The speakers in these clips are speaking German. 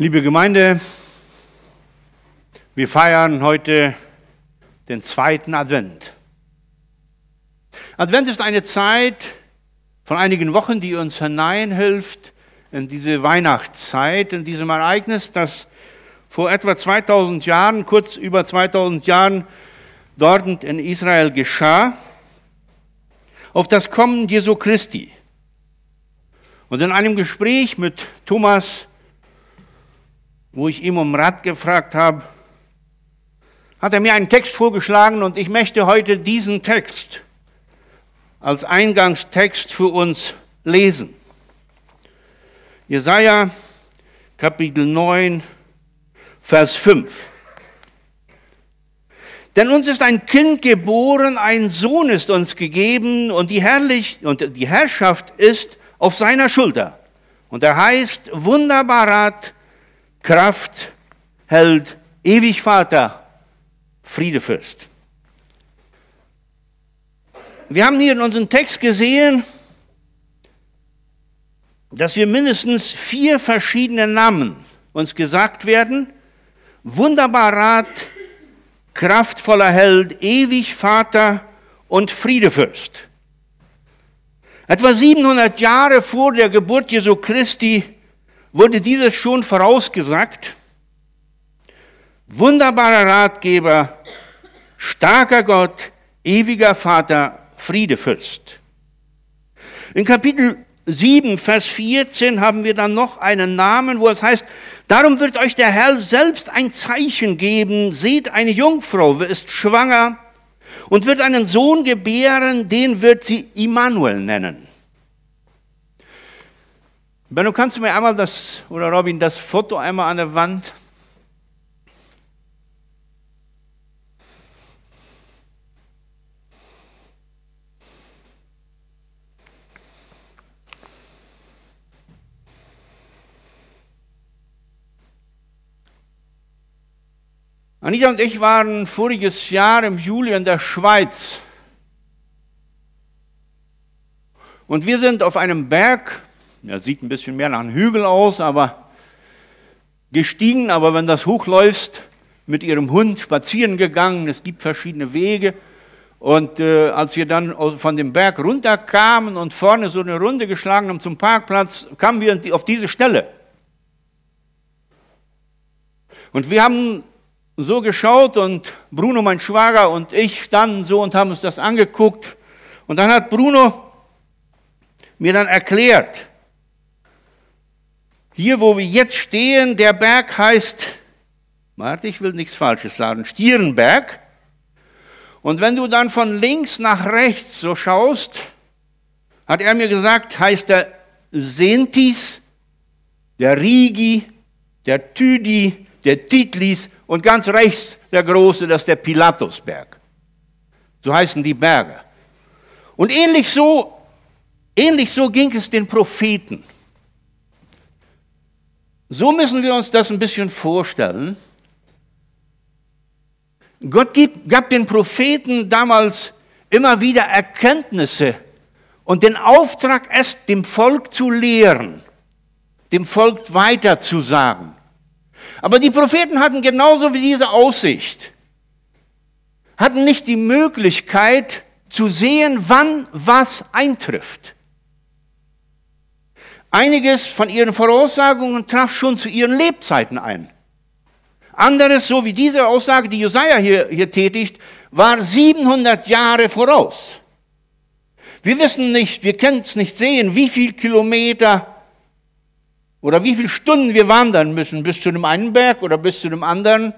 Liebe Gemeinde, wir feiern heute den zweiten Advent. Advent ist eine Zeit von einigen Wochen, die uns hineinhilft in diese Weihnachtszeit, in diesem Ereignis, das vor etwa 2000 Jahren, kurz über 2000 Jahren, dort in Israel geschah, auf das Kommen Jesu Christi. Und in einem Gespräch mit Thomas, wo ich ihm um Rat gefragt habe, hat er mir einen Text vorgeschlagen und ich möchte heute diesen Text als Eingangstext für uns lesen. Jesaja Kapitel 9, Vers 5. Denn uns ist ein Kind geboren, ein Sohn ist uns gegeben und die, Herrlich und die Herrschaft ist auf seiner Schulter. Und er heißt Wunderbarat, Kraft, Held, ewig Vater, Friedefürst. Wir haben hier in unserem Text gesehen, dass wir mindestens vier verschiedene Namen uns gesagt werden. Wunderbar Rat, kraftvoller Held, ewig Vater und Friedefürst. Etwa 700 Jahre vor der Geburt Jesu Christi wurde dieses schon vorausgesagt. Wunderbarer Ratgeber, starker Gott, ewiger Vater, Friedefürst. In Kapitel 7, Vers 14 haben wir dann noch einen Namen, wo es heißt, darum wird euch der Herr selbst ein Zeichen geben. Seht, eine Jungfrau ist schwanger und wird einen Sohn gebären, den wird sie Immanuel nennen. Benno, kannst du mir einmal das, oder Robin, das Foto einmal an der Wand Anita und ich waren voriges Jahr im Juli in der Schweiz. Und wir sind auf einem Berg, der sieht ein bisschen mehr nach einem Hügel aus, aber gestiegen, aber wenn das hochläufst, mit ihrem Hund spazieren gegangen. Es gibt verschiedene Wege. Und äh, als wir dann von dem Berg runterkamen und vorne so eine Runde geschlagen haben zum Parkplatz, kamen wir auf diese Stelle. Und wir haben so geschaut und Bruno, mein Schwager und ich standen so und haben uns das angeguckt. Und dann hat Bruno mir dann erklärt, hier wo wir jetzt stehen, der Berg heißt, warte, ich will nichts Falsches sagen, Stierenberg. Und wenn du dann von links nach rechts so schaust, hat er mir gesagt, heißt der Sentis, der Rigi, der Tüdi, der Titlis und ganz rechts der große, das ist der Pilatusberg. So heißen die Berge. Und ähnlich so, ähnlich so ging es den Propheten. So müssen wir uns das ein bisschen vorstellen. Gott gab den Propheten damals immer wieder Erkenntnisse und den Auftrag, es dem Volk zu lehren, dem Volk weiterzusagen. Aber die Propheten hatten genauso wie diese Aussicht, hatten nicht die Möglichkeit zu sehen, wann was eintrifft. Einiges von ihren Voraussagungen traf schon zu ihren Lebzeiten ein. Anderes, so wie diese Aussage, die Josiah hier, hier tätigt, war 700 Jahre voraus. Wir wissen nicht, wir können es nicht sehen, wie viele Kilometer oder wie viele Stunden wir wandern müssen, bis zu dem einen Berg oder bis zu dem anderen.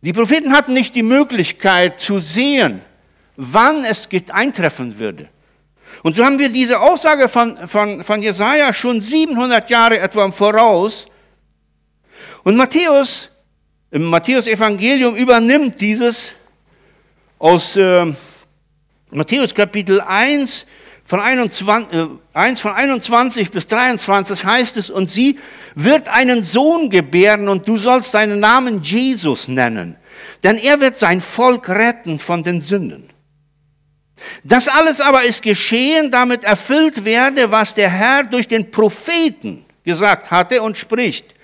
Die Propheten hatten nicht die Möglichkeit zu sehen, wann es eintreffen würde. Und so haben wir diese Aussage von, von, von Jesaja schon 700 Jahre etwa Voraus. Und Matthäus, im Matthäus-Evangelium übernimmt dieses aus äh, Matthäus Kapitel 1, von 21, äh, 1 von 21 bis 23 heißt es, und sie wird einen Sohn gebären und du sollst seinen Namen Jesus nennen, denn er wird sein Volk retten von den Sünden. Das alles aber ist geschehen, damit erfüllt werde, was der Herr durch den Propheten gesagt hatte und spricht.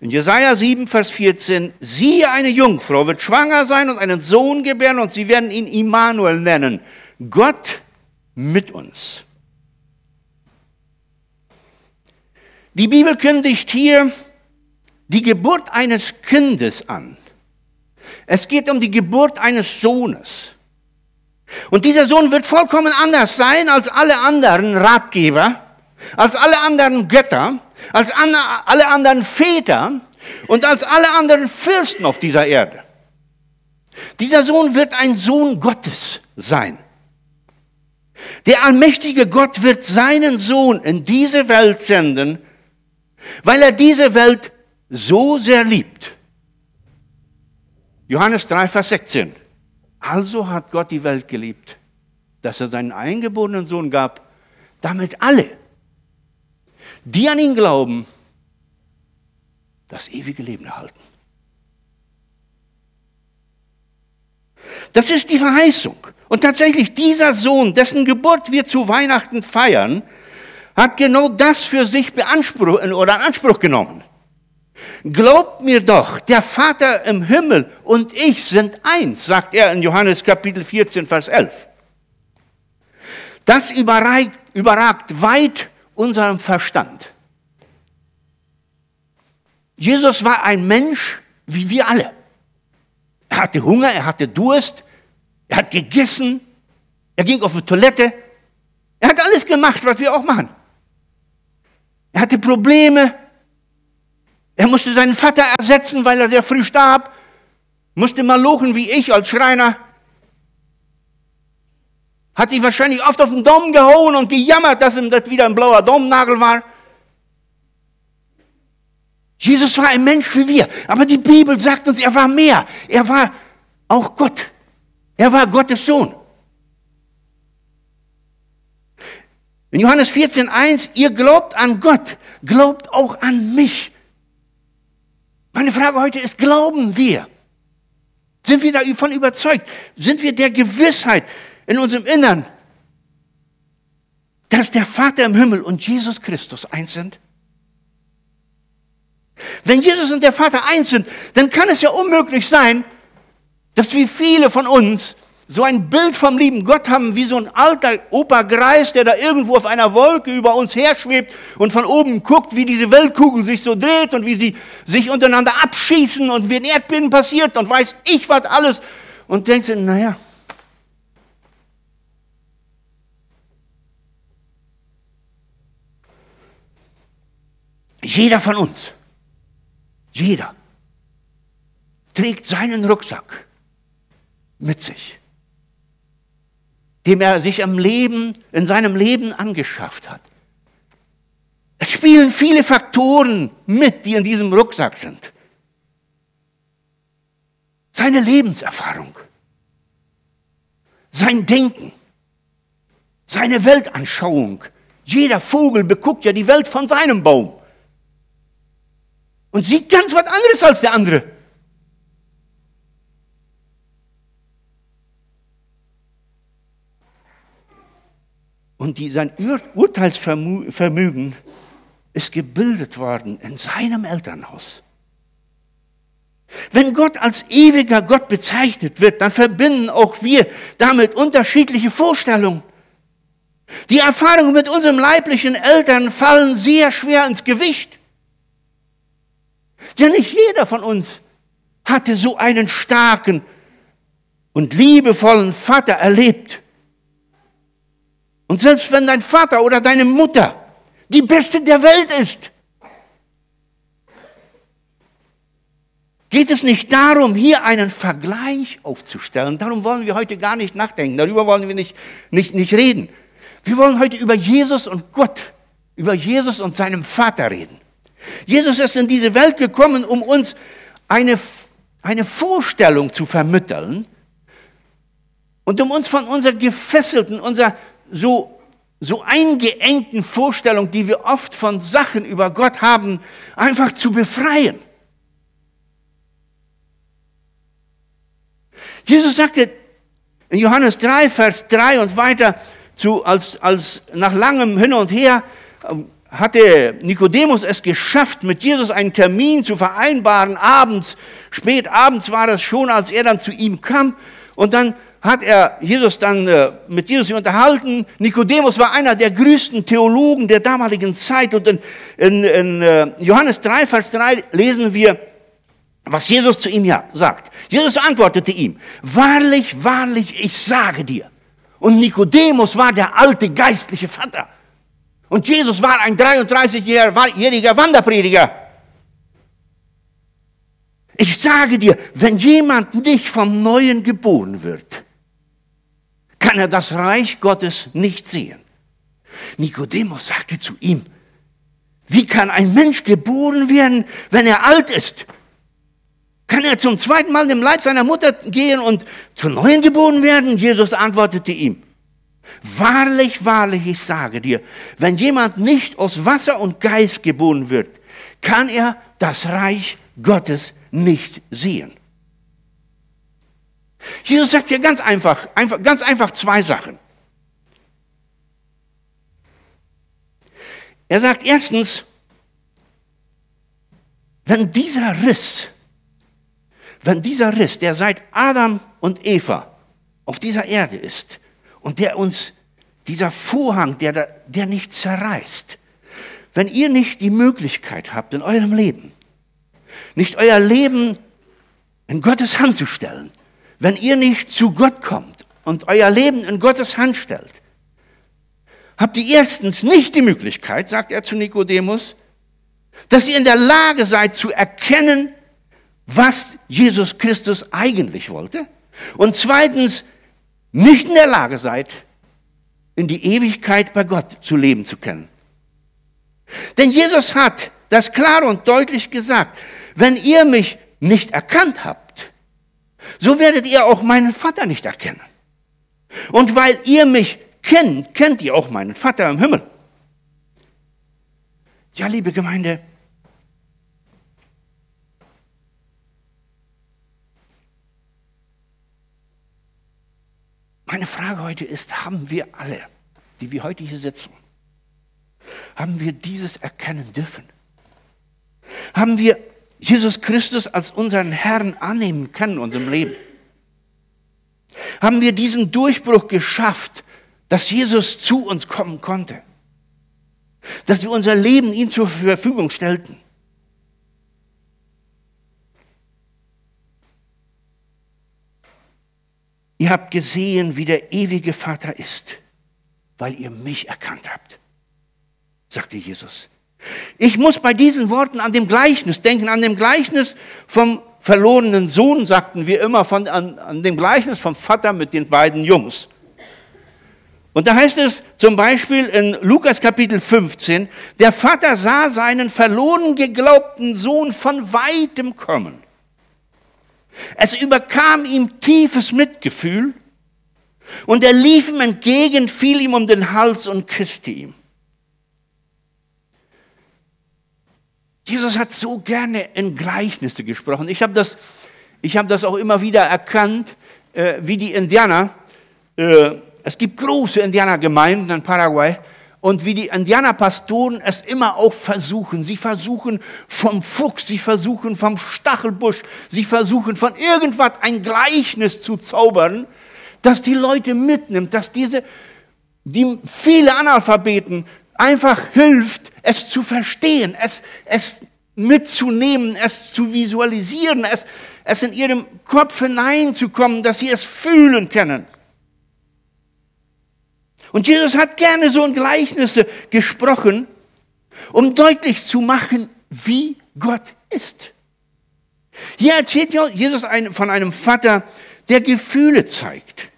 In Jesaja 7, Vers 14, siehe, eine Jungfrau wird schwanger sein und einen Sohn gebären und sie werden ihn Immanuel nennen. Gott mit uns. Die Bibel kündigt hier die Geburt eines Kindes an. Es geht um die Geburt eines Sohnes. Und dieser Sohn wird vollkommen anders sein als alle anderen Ratgeber, als alle anderen Götter, als alle anderen Väter und als alle anderen Fürsten auf dieser Erde. Dieser Sohn wird ein Sohn Gottes sein. Der allmächtige Gott wird seinen Sohn in diese Welt senden, weil er diese Welt so sehr liebt. Johannes 3, Vers 16. Also hat Gott die Welt geliebt, dass er seinen eingeborenen Sohn gab, damit alle, die an ihn glauben, das ewige Leben erhalten. Das ist die Verheißung. Und tatsächlich, dieser Sohn, dessen Geburt wir zu Weihnachten feiern, hat genau das für sich beanspruch, oder in Anspruch genommen. Glaubt mir doch, der Vater im Himmel und ich sind eins, sagt er in Johannes Kapitel 14, Vers 11. Das überragt, überragt weit unserem Verstand. Jesus war ein Mensch wie wir alle. Er hatte Hunger, er hatte Durst, er hat gegessen, er ging auf die Toilette, er hat alles gemacht, was wir auch machen. Er hatte Probleme, er musste seinen Vater ersetzen, weil er sehr früh starb, musste mal lochen wie ich als Schreiner. Hat sich wahrscheinlich oft auf den Daumen gehauen und gejammert, dass ihm das wieder ein blauer Daumennagel war. Jesus war ein Mensch wie wir, aber die Bibel sagt uns, er war mehr. Er war auch Gott. Er war Gottes Sohn. In Johannes 14.1, ihr glaubt an Gott, glaubt auch an mich. Meine Frage heute ist, glauben wir? Sind wir davon überzeugt? Sind wir der Gewissheit in unserem Innern, dass der Vater im Himmel und Jesus Christus eins sind? Wenn Jesus und der Vater eins sind, dann kann es ja unmöglich sein, dass wie viele von uns so ein Bild vom lieben Gott haben, wie so ein alter Opa Greis, der da irgendwo auf einer Wolke über uns herschwebt und von oben guckt, wie diese Weltkugel sich so dreht und wie sie sich untereinander abschießen und wie ein Erdbeben passiert und weiß ich was alles. Und denkt sich, naja, jeder von uns, jeder, trägt seinen Rucksack mit sich dem er sich im Leben, in seinem Leben angeschafft hat. Es spielen viele Faktoren mit, die in diesem Rucksack sind. Seine Lebenserfahrung, sein Denken, seine Weltanschauung. Jeder Vogel beguckt ja die Welt von seinem Baum und sieht ganz was anderes als der andere. Und die, sein Ur Urteilsvermögen ist gebildet worden in seinem Elternhaus. Wenn Gott als ewiger Gott bezeichnet wird, dann verbinden auch wir damit unterschiedliche Vorstellungen. Die Erfahrungen mit unserem leiblichen Eltern fallen sehr schwer ins Gewicht. Denn nicht jeder von uns hatte so einen starken und liebevollen Vater erlebt. Und selbst wenn dein Vater oder deine Mutter die beste der Welt ist, geht es nicht darum, hier einen Vergleich aufzustellen. Darum wollen wir heute gar nicht nachdenken. Darüber wollen wir nicht, nicht, nicht reden. Wir wollen heute über Jesus und Gott, über Jesus und seinem Vater reden. Jesus ist in diese Welt gekommen, um uns eine, eine Vorstellung zu vermitteln und um uns von unserer gefesselten, unserer so, so eingeengten Vorstellung, die wir oft von Sachen über Gott haben, einfach zu befreien. Jesus sagte in Johannes 3, Vers 3 und weiter, zu, als, als nach langem Hin und Her, hatte Nikodemus es geschafft, mit Jesus einen Termin zu vereinbaren, abends, spät abends war das schon, als er dann zu ihm kam. Und dann hat er Jesus dann äh, mit Jesus unterhalten. Nikodemus war einer der größten Theologen der damaligen Zeit. Und in, in, in äh, Johannes 3, Vers 3 lesen wir, was Jesus zu ihm ja, sagt. Jesus antwortete ihm, wahrlich, wahrlich, ich sage dir. Und Nikodemus war der alte geistliche Vater. Und Jesus war ein 33-jähriger Wanderprediger. Ich sage dir, wenn jemand nicht vom Neuen geboren wird, kann er das Reich Gottes nicht sehen. Nikodemus sagte zu ihm, wie kann ein Mensch geboren werden, wenn er alt ist? Kann er zum zweiten Mal im Leib seiner Mutter gehen und zu Neuen geboren werden? Jesus antwortete ihm, wahrlich, wahrlich, ich sage dir, wenn jemand nicht aus Wasser und Geist geboren wird, kann er das Reich Gottes nicht sehen. Jesus sagt hier ganz einfach, einfach, ganz einfach zwei Sachen. Er sagt erstens, wenn dieser Riss, wenn dieser Riss, der seit Adam und Eva auf dieser Erde ist und der uns, dieser Vorhang, der, der nicht zerreißt, wenn ihr nicht die Möglichkeit habt in eurem Leben, nicht euer Leben in Gottes Hand zu stellen, wenn ihr nicht zu Gott kommt und euer Leben in Gottes Hand stellt, habt ihr erstens nicht die Möglichkeit, sagt er zu Nikodemus, dass ihr in der Lage seid zu erkennen, was Jesus Christus eigentlich wollte. Und zweitens nicht in der Lage seid, in die Ewigkeit bei Gott zu leben zu können. Denn Jesus hat das klar und deutlich gesagt, wenn ihr mich nicht erkannt habt, so werdet ihr auch meinen Vater nicht erkennen. Und weil ihr mich kennt, kennt ihr auch meinen Vater im Himmel. Ja, liebe Gemeinde, meine Frage heute ist, haben wir alle, die wir heute hier sitzen, haben wir dieses erkennen dürfen? Haben wir Jesus Christus als unseren Herrn annehmen können in unserem Leben? Haben wir diesen Durchbruch geschafft, dass Jesus zu uns kommen konnte? Dass wir unser Leben ihm zur Verfügung stellten? Ihr habt gesehen, wie der ewige Vater ist, weil ihr mich erkannt habt, sagte Jesus. Ich muss bei diesen Worten an dem Gleichnis denken, an dem Gleichnis vom verlorenen Sohn, sagten wir immer, von, an, an dem Gleichnis vom Vater mit den beiden Jungs. Und da heißt es zum Beispiel in Lukas Kapitel 15, der Vater sah seinen verloren geglaubten Sohn von weitem kommen. Es überkam ihm tiefes Mitgefühl und er lief ihm entgegen, fiel ihm um den Hals und küsste ihn. Jesus hat so gerne in Gleichnisse gesprochen. Ich habe das, hab das auch immer wieder erkannt, äh, wie die Indianer, äh, es gibt große Indianergemeinden in Paraguay, und wie die Indianerpastoren es immer auch versuchen. Sie versuchen vom Fuchs, sie versuchen vom Stachelbusch, sie versuchen von irgendwas ein Gleichnis zu zaubern, das die Leute mitnimmt, dass diese, die viele Analphabeten einfach hilft, es zu verstehen, es, es mitzunehmen, es zu visualisieren, es, es in ihrem Kopf hineinzukommen, dass sie es fühlen können. Und Jesus hat gerne so in Gleichnisse gesprochen, um deutlich zu machen, wie Gott ist. Hier erzählt Jesus von einem Vater, der Gefühle zeigt,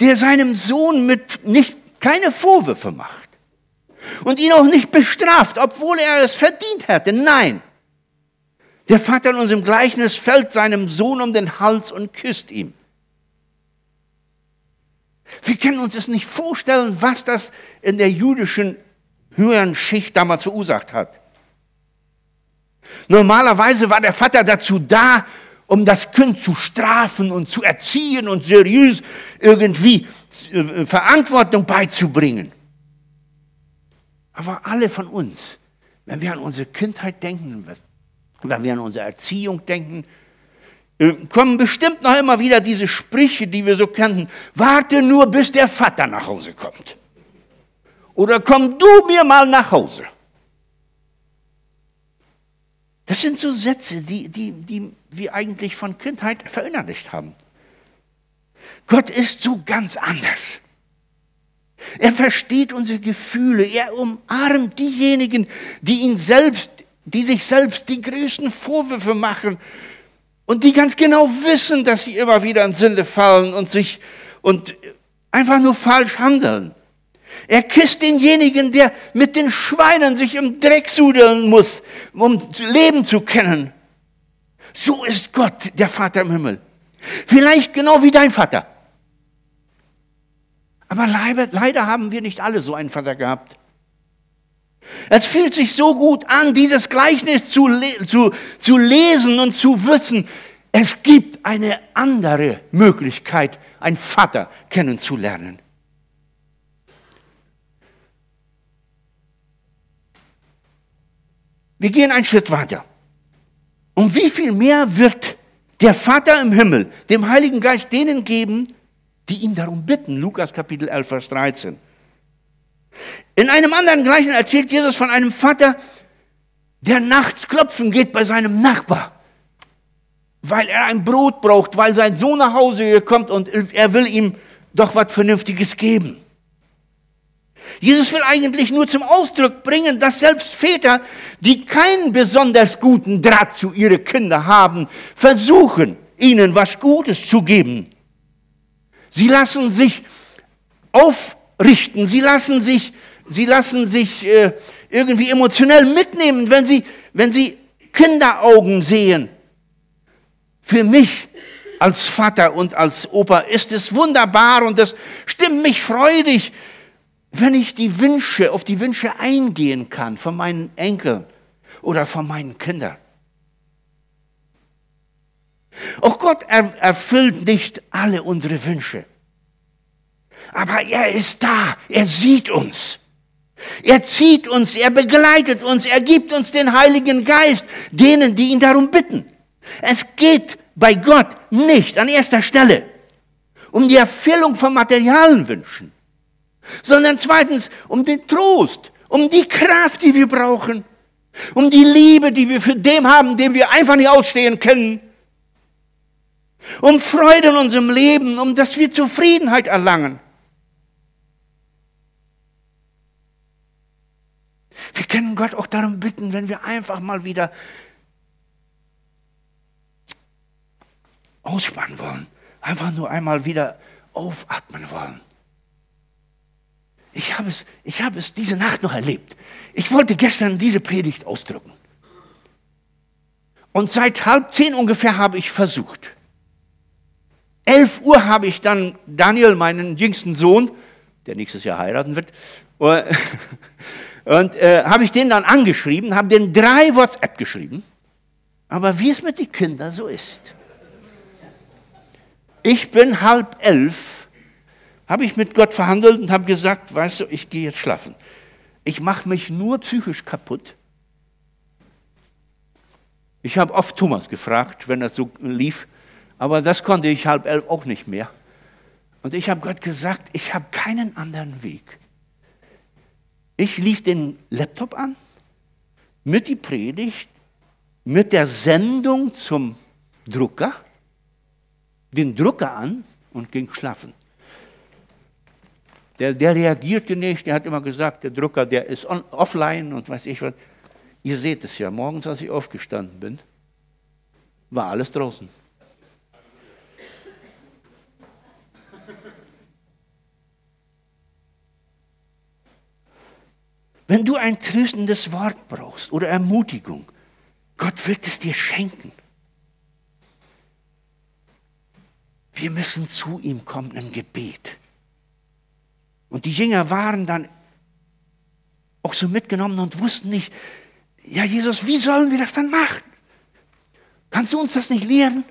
der seinem Sohn mit nicht keine Vorwürfe macht und ihn auch nicht bestraft, obwohl er es verdient hätte. Nein. Der Vater in unserem Gleichnis fällt seinem Sohn um den Hals und küsst ihn. Wir können uns es nicht vorstellen, was das in der jüdischen höheren Schicht damals verursacht hat. Normalerweise war der Vater dazu da, um das Kind zu strafen und zu erziehen und seriös irgendwie äh, Verantwortung beizubringen. Aber alle von uns, wenn wir an unsere Kindheit denken, wenn wir an unsere Erziehung denken, kommen bestimmt noch immer wieder diese Sprüche, die wir so kennen. Warte nur, bis der Vater nach Hause kommt. Oder komm du mir mal nach Hause. Das sind so Sätze, die, die, die wir eigentlich von Kindheit verinnerlicht haben. Gott ist so ganz anders. Er versteht unsere Gefühle. Er umarmt diejenigen, die ihn selbst, die sich selbst die größten Vorwürfe machen und die ganz genau wissen, dass sie immer wieder in Sünde fallen und sich und einfach nur falsch handeln. Er küsst denjenigen, der mit den Schweinen sich im Dreck sudeln muss, um Leben zu kennen. So ist Gott, der Vater im Himmel. Vielleicht genau wie dein Vater. Aber leider, leider haben wir nicht alle so einen Vater gehabt. Es fühlt sich so gut an, dieses Gleichnis zu, zu, zu lesen und zu wissen, es gibt eine andere Möglichkeit, einen Vater kennenzulernen. Wir gehen einen Schritt weiter. Und wie viel mehr wird der Vater im Himmel dem Heiligen Geist denen geben, die ihn darum bitten? Lukas Kapitel 11, Vers 13. In einem anderen Gleichen erzählt Jesus von einem Vater, der nachts klopfen geht bei seinem Nachbar, weil er ein Brot braucht, weil sein Sohn nach Hause kommt und er will ihm doch was Vernünftiges geben. Jesus will eigentlich nur zum Ausdruck bringen, dass selbst Väter, die keinen besonders guten Draht zu ihren Kindern haben, versuchen, ihnen was Gutes zu geben. Sie lassen sich aufrichten, sie lassen sich, sie lassen sich äh, irgendwie emotionell mitnehmen, wenn sie, wenn sie Kinderaugen sehen. Für mich als Vater und als Opa ist es wunderbar und das stimmt mich freudig, wenn ich die Wünsche, auf die Wünsche eingehen kann von meinen Enkeln oder von meinen Kindern. Auch Gott erfüllt nicht alle unsere Wünsche. Aber er ist da, er sieht uns. Er zieht uns, er begleitet uns, er gibt uns den Heiligen Geist, denen, die ihn darum bitten. Es geht bei Gott nicht an erster Stelle um die Erfüllung von materialen Wünschen sondern zweitens um den Trost, um die Kraft, die wir brauchen, um die Liebe, die wir für den haben, den wir einfach nicht ausstehen können, um Freude in unserem Leben, um dass wir Zufriedenheit erlangen. Wir können Gott auch darum bitten, wenn wir einfach mal wieder ausspannen wollen, einfach nur einmal wieder aufatmen wollen. Ich habe es, ich habe es diese Nacht noch erlebt. Ich wollte gestern diese Predigt ausdrücken. Und seit halb zehn ungefähr habe ich versucht. Elf Uhr habe ich dann Daniel, meinen jüngsten Sohn, der nächstes Jahr heiraten wird, und äh, habe ich den dann angeschrieben, habe den drei WhatsApp geschrieben. Aber wie es mit den Kindern so ist. Ich bin halb elf habe ich mit Gott verhandelt und habe gesagt, weißt du, ich gehe jetzt schlafen. Ich mache mich nur psychisch kaputt. Ich habe oft Thomas gefragt, wenn das so lief, aber das konnte ich halb elf auch nicht mehr. Und ich habe Gott gesagt, ich habe keinen anderen Weg. Ich ließ den Laptop an, mit die Predigt, mit der Sendung zum Drucker, den Drucker an und ging schlafen. Der, der reagierte nicht, der hat immer gesagt, der Drucker, der ist on, offline und weiß ich was. Ihr seht es ja, morgens, als ich aufgestanden bin, war alles draußen. Wenn du ein tröstendes Wort brauchst oder Ermutigung, Gott wird es dir schenken. Wir müssen zu ihm kommen im Gebet. Und die Jünger waren dann auch so mitgenommen und wussten nicht, ja Jesus, wie sollen wir das dann machen? Kannst du uns das nicht lehren?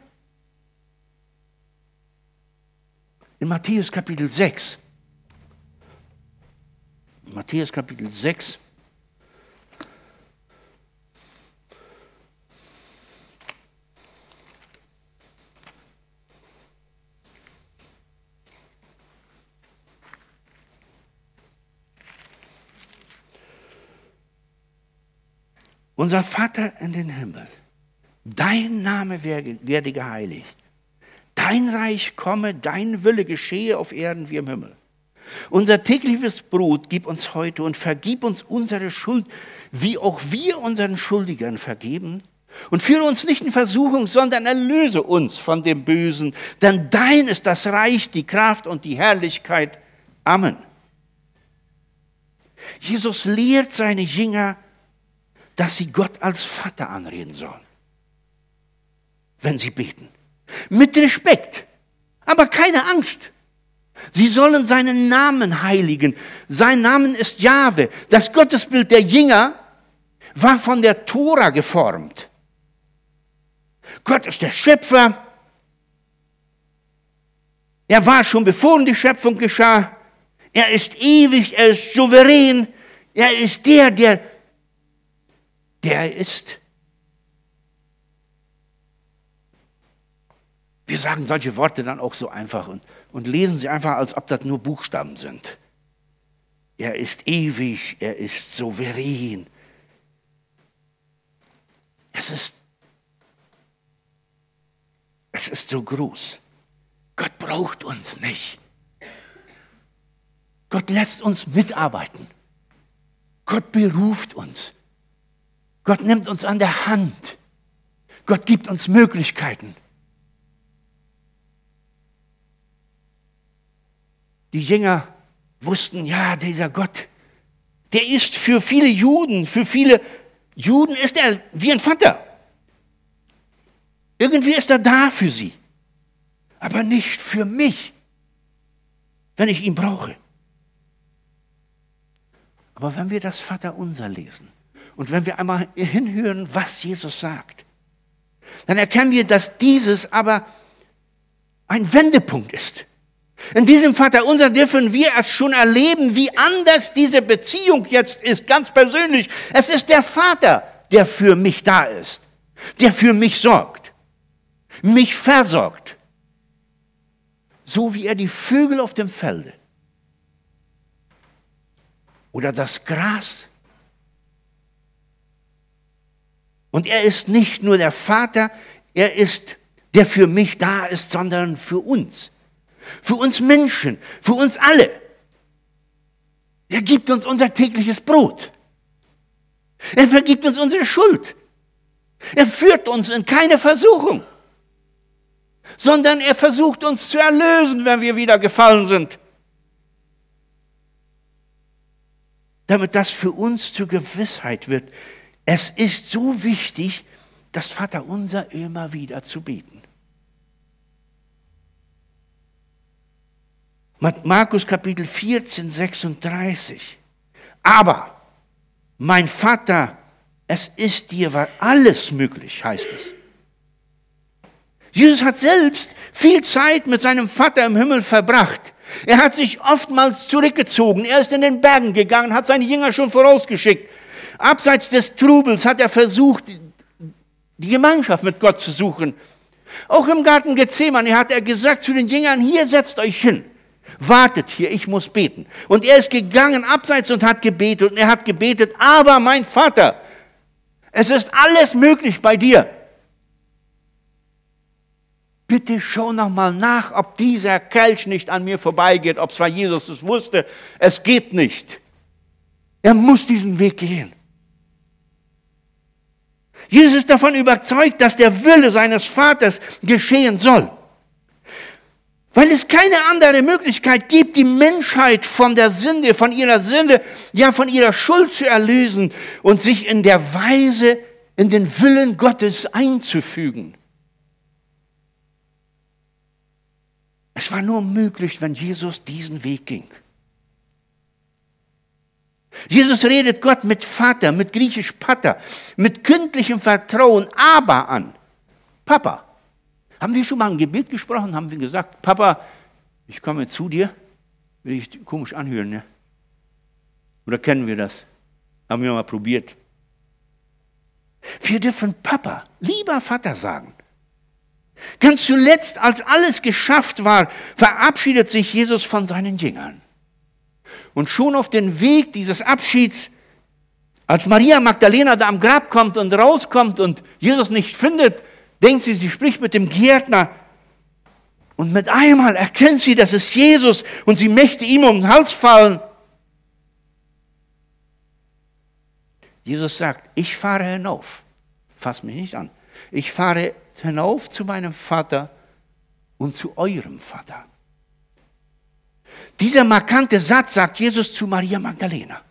In Matthäus Kapitel 6, Matthäus Kapitel 6. Unser Vater in den Himmel, dein Name werde geheiligt, dein Reich komme, dein Wille geschehe auf Erden wie im Himmel. Unser tägliches Brot gib uns heute und vergib uns unsere Schuld, wie auch wir unseren Schuldigern vergeben. Und führe uns nicht in Versuchung, sondern erlöse uns von dem Bösen, denn dein ist das Reich, die Kraft und die Herrlichkeit. Amen. Jesus lehrt seine Jünger, dass sie Gott als Vater anreden sollen, wenn sie beten. Mit Respekt, aber keine Angst. Sie sollen seinen Namen heiligen. Sein Name ist Jahwe. Das Gottesbild der Jünger war von der Tora geformt. Gott ist der Schöpfer. Er war schon bevor die Schöpfung geschah. Er ist ewig, er ist souverän. Er ist der, der, der ist. Wir sagen solche Worte dann auch so einfach und, und lesen sie einfach, als ob das nur Buchstaben sind. Er ist ewig, er ist souverän. Es ist, es ist so groß. Gott braucht uns nicht. Gott lässt uns mitarbeiten. Gott beruft uns. Gott nimmt uns an der Hand. Gott gibt uns Möglichkeiten. Die Jünger wussten, ja, dieser Gott, der ist für viele Juden, für viele Juden ist er wie ein Vater. Irgendwie ist er da für sie, aber nicht für mich, wenn ich ihn brauche. Aber wenn wir das Vaterunser lesen und wenn wir einmal hinhören, was Jesus sagt, dann erkennen wir, dass dieses aber ein Wendepunkt ist. In diesem Vater unser dürfen wir es schon erleben, wie anders diese Beziehung jetzt ist, ganz persönlich. Es ist der Vater, der für mich da ist, der für mich sorgt, mich versorgt, so wie er die Vögel auf dem Felde oder das Gras. Und er ist nicht nur der Vater, er ist, der für mich da ist, sondern für uns. Für uns Menschen, für uns alle. Er gibt uns unser tägliches Brot. Er vergibt uns unsere Schuld. Er führt uns in keine Versuchung, sondern er versucht uns zu erlösen, wenn wir wieder gefallen sind. Damit das für uns zur Gewissheit wird. Es ist so wichtig, das Vaterunser immer wieder zu beten. Markus Kapitel 14, 36. Aber, mein Vater, es ist dir war alles möglich, heißt es. Jesus hat selbst viel Zeit mit seinem Vater im Himmel verbracht. Er hat sich oftmals zurückgezogen. Er ist in den Bergen gegangen, hat seine Jünger schon vorausgeschickt. Abseits des Trubels hat er versucht, die Gemeinschaft mit Gott zu suchen. Auch im Garten Gethsemane hat er gesagt zu den Jüngern, hier setzt euch hin wartet hier, ich muss beten. Und er ist gegangen abseits und hat gebetet und er hat gebetet, aber mein Vater, es ist alles möglich bei dir. Bitte schau noch mal nach, ob dieser Kelch nicht an mir vorbeigeht, ob zwar Jesus es wusste, es geht nicht. Er muss diesen Weg gehen. Jesus ist davon überzeugt, dass der Wille seines Vaters geschehen soll. Weil es keine andere Möglichkeit gibt, die Menschheit von der Sünde, von ihrer Sünde, ja von ihrer Schuld zu erlösen und sich in der Weise in den Willen Gottes einzufügen. Es war nur möglich, wenn Jesus diesen Weg ging. Jesus redet Gott mit Vater, mit griechisch Pater, mit kündlichem Vertrauen, aber an. Papa. Haben wir schon mal ein Gebet gesprochen? Haben wir gesagt, Papa, ich komme zu dir? Will ich komisch anhören, ne? Oder kennen wir das? Haben wir mal probiert. Wir dürfen Papa, lieber Vater sagen. Ganz zuletzt, als alles geschafft war, verabschiedet sich Jesus von seinen Jüngern. Und schon auf dem Weg dieses Abschieds Als Maria Magdalena da am Grab kommt und rauskommt und Jesus nicht findet, denkt sie, sie spricht mit dem Gärtner. Und mit einmal erkennt sie, dass es Jesus und sie möchte ihm um den Hals fallen. Jesus sagt, ich fahre hinauf. Fass mich nicht an. Ich fahre hinauf zu meinem Vater und zu eurem Vater. Dieser markante Satz sagt Jesus zu Maria Magdalena.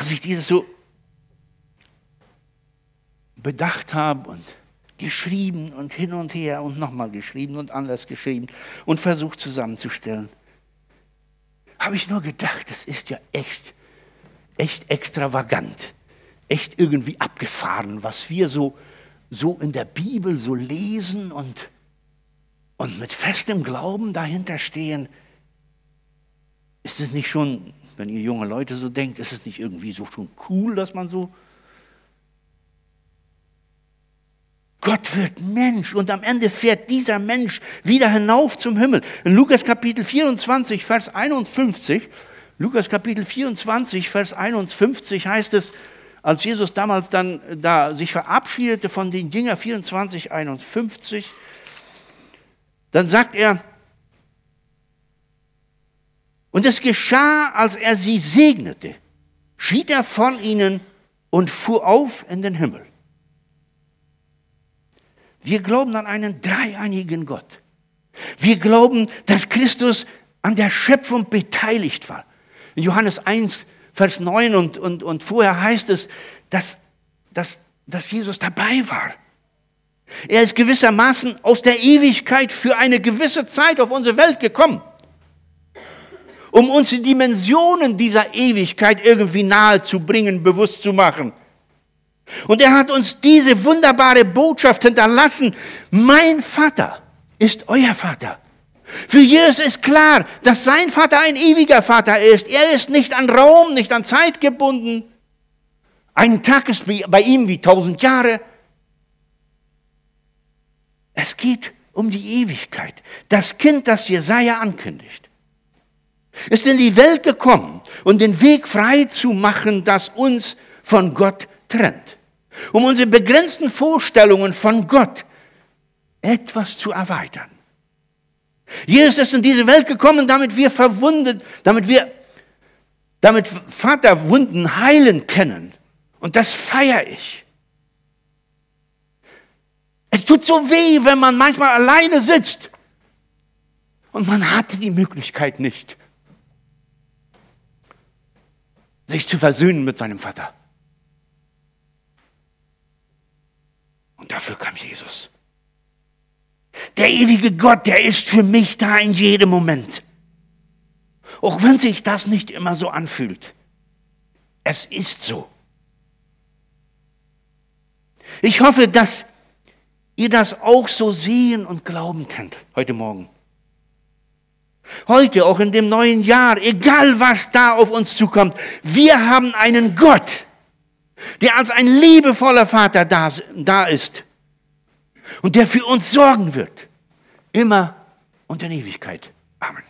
Als ich dieses so bedacht habe und geschrieben und hin und her und nochmal geschrieben und anders geschrieben und versucht zusammenzustellen, habe ich nur gedacht, das ist ja echt, echt extravagant, echt irgendwie abgefahren, was wir so, so in der Bibel so lesen und, und mit festem Glauben dahinter stehen. Ist es nicht schon wenn ihr junge Leute so denkt, ist es nicht irgendwie so schon cool, dass man so... Gott wird Mensch und am Ende fährt dieser Mensch wieder hinauf zum Himmel. In Lukas Kapitel 24, Vers 51, Lukas Kapitel 24, Vers 51 heißt es, als Jesus damals dann da sich verabschiedete von den Jüngern 24, 51, dann sagt er, und es geschah, als er sie segnete, schied er von ihnen und fuhr auf in den Himmel. Wir glauben an einen dreieinigen Gott. Wir glauben, dass Christus an der Schöpfung beteiligt war. In Johannes 1, Vers 9 und, und, und vorher heißt es, dass, dass, dass Jesus dabei war. Er ist gewissermaßen aus der Ewigkeit für eine gewisse Zeit auf unsere Welt gekommen um uns die Dimensionen dieser Ewigkeit irgendwie nahe zu bringen, bewusst zu machen. Und er hat uns diese wunderbare Botschaft hinterlassen. Mein Vater ist euer Vater. Für Jesus ist klar, dass sein Vater ein ewiger Vater ist. Er ist nicht an Raum, nicht an Zeit gebunden. Ein Tag ist bei ihm wie tausend Jahre. Es geht um die Ewigkeit. Das Kind, das Jesaja ankündigt ist in die Welt gekommen, um den Weg frei zu machen, das uns von Gott trennt. Um unsere begrenzten Vorstellungen von Gott etwas zu erweitern. Jesus ist in diese Welt gekommen, damit wir verwundet, damit wir, damit Vater Wunden heilen können. Und das feiere ich. Es tut so weh, wenn man manchmal alleine sitzt und man hatte die Möglichkeit nicht, sich zu versöhnen mit seinem Vater. Und dafür kam Jesus. Der ewige Gott, der ist für mich da in jedem Moment. Auch wenn sich das nicht immer so anfühlt. Es ist so. Ich hoffe, dass ihr das auch so sehen und glauben könnt heute Morgen. Heute, auch in dem neuen Jahr, egal was da auf uns zukommt, wir haben einen Gott, der als ein liebevoller Vater da, da ist und der für uns sorgen wird. Immer und in Ewigkeit. Amen.